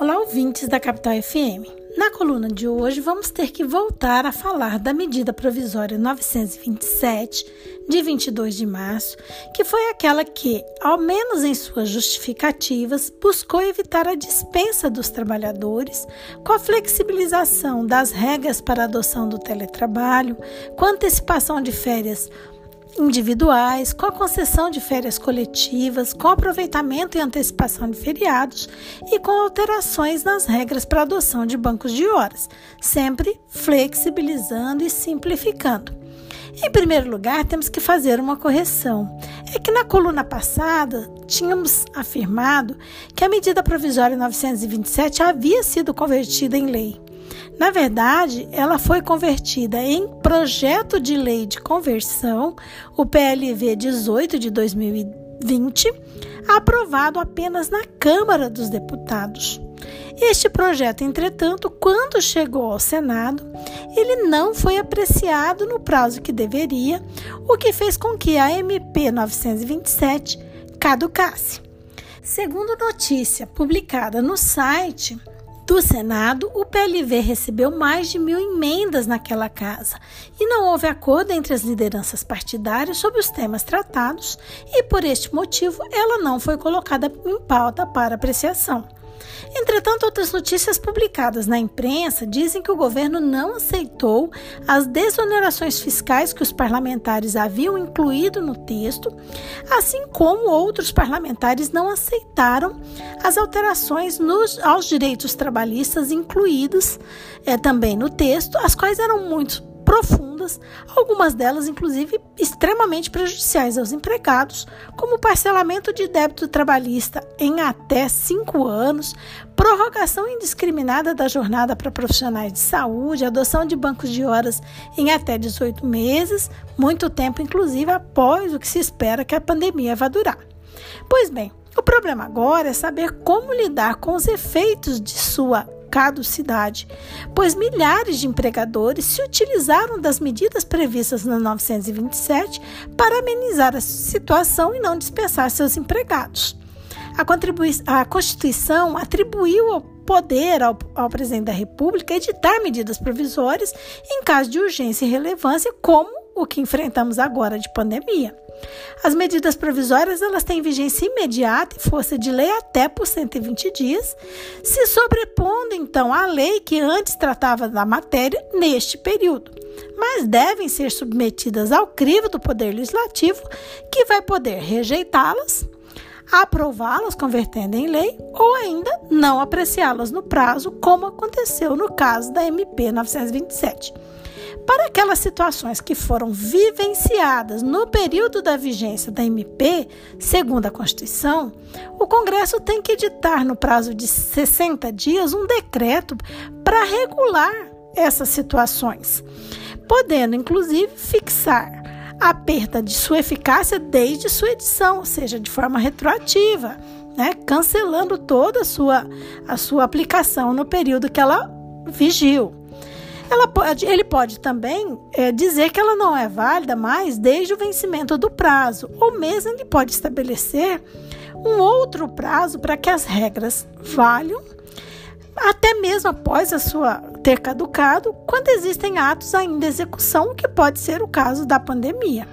Olá, ouvintes da Capital FM. Na coluna de hoje, vamos ter que voltar a falar da medida provisória 927, de 22 de março, que foi aquela que, ao menos em suas justificativas, buscou evitar a dispensa dos trabalhadores com a flexibilização das regras para adoção do teletrabalho, com antecipação de férias individuais, com a concessão de férias coletivas, com aproveitamento e antecipação de feriados e com alterações nas regras para adoção de bancos de horas, sempre flexibilizando e simplificando. Em primeiro lugar, temos que fazer uma correção. É que na coluna passada tínhamos afirmado que a medida provisória 927 havia sido convertida em lei. Na verdade, ela foi convertida em projeto de lei de conversão, o PLV 18 de 2020, aprovado apenas na Câmara dos Deputados. Este projeto, entretanto, quando chegou ao Senado, ele não foi apreciado no prazo que deveria, o que fez com que a MP 927 caducasse. Segundo notícia publicada no site do Senado, o PLV recebeu mais de mil emendas naquela casa e não houve acordo entre as lideranças partidárias sobre os temas tratados, e por este motivo ela não foi colocada em pauta para apreciação. Entretanto, outras notícias publicadas na imprensa dizem que o governo não aceitou as desonerações fiscais que os parlamentares haviam incluído no texto, assim como outros parlamentares não aceitaram as alterações nos, aos direitos trabalhistas incluídos é, também no texto, as quais eram muito profundas, algumas delas, inclusive, extremamente prejudiciais aos empregados, como parcelamento de débito trabalhista em até cinco anos, prorrogação indiscriminada da jornada para profissionais de saúde, adoção de bancos de horas em até 18 meses, muito tempo, inclusive, após o que se espera que a pandemia vá durar. Pois bem, o problema agora é saber como lidar com os efeitos de sua caducidade, pois milhares de empregadores se utilizaram das medidas previstas na 927 para amenizar a situação e não dispensar seus empregados. A, a Constituição atribuiu o poder ao, ao presidente da República editar medidas provisórias em caso de urgência e relevância, como o que enfrentamos agora de pandemia. As medidas provisórias elas têm vigência imediata e força de lei até por 120 dias, se sobrepondo então à lei que antes tratava da matéria neste período, mas devem ser submetidas ao crivo do Poder Legislativo, que vai poder rejeitá-las, aprová-las convertendo em lei ou ainda não apreciá-las no prazo, como aconteceu no caso da MP 927. Para aquelas situações que foram vivenciadas no período da vigência da MP, segundo a Constituição, o Congresso tem que editar no prazo de 60 dias um decreto para regular essas situações, podendo inclusive fixar a perda de sua eficácia desde sua edição, ou seja, de forma retroativa, né, cancelando toda a sua, a sua aplicação no período que ela vigiu. Pode, ele pode também é, dizer que ela não é válida mais desde o vencimento do prazo, ou mesmo ele pode estabelecer um outro prazo para que as regras valham até mesmo após a sua ter caducado, quando existem atos ainda em execução, que pode ser o caso da pandemia.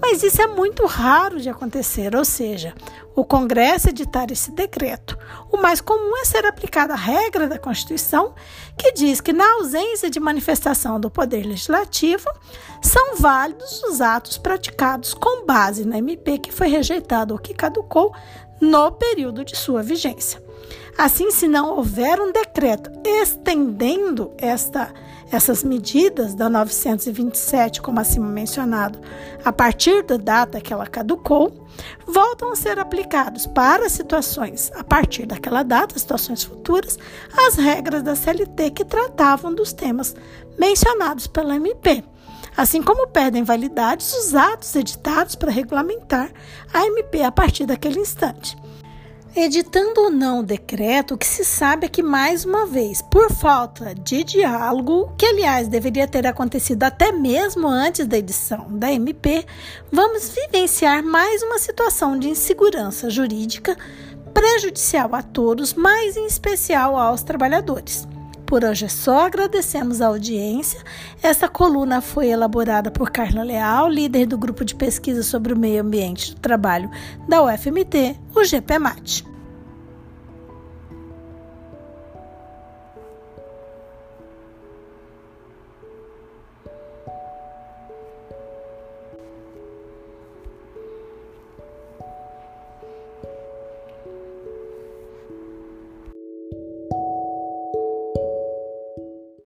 Mas isso é muito raro de acontecer, ou seja, o Congresso editar esse decreto. O mais comum é ser aplicada a regra da Constituição, que diz que, na ausência de manifestação do Poder Legislativo, são válidos os atos praticados com base na MP que foi rejeitado ou que caducou no período de sua vigência. Assim, se não houver um decreto estendendo esta, essas medidas da 927, como acima mencionado, a partir da data que ela caducou, voltam a ser aplicados para situações a partir daquela data, situações futuras, as regras da CLT que tratavam dos temas mencionados pela MP. Assim como perdem validade os atos editados para regulamentar a MP a partir daquele instante. Editando ou não o decreto, o que se sabe é que, mais uma vez, por falta de diálogo, que aliás deveria ter acontecido até mesmo antes da edição da MP, vamos vivenciar mais uma situação de insegurança jurídica prejudicial a todos, mas em especial aos trabalhadores. Por hoje é só, agradecemos a audiência. Esta coluna foi elaborada por Carla Leal, líder do grupo de pesquisa sobre o meio ambiente do trabalho da UFMT, o GPMAT.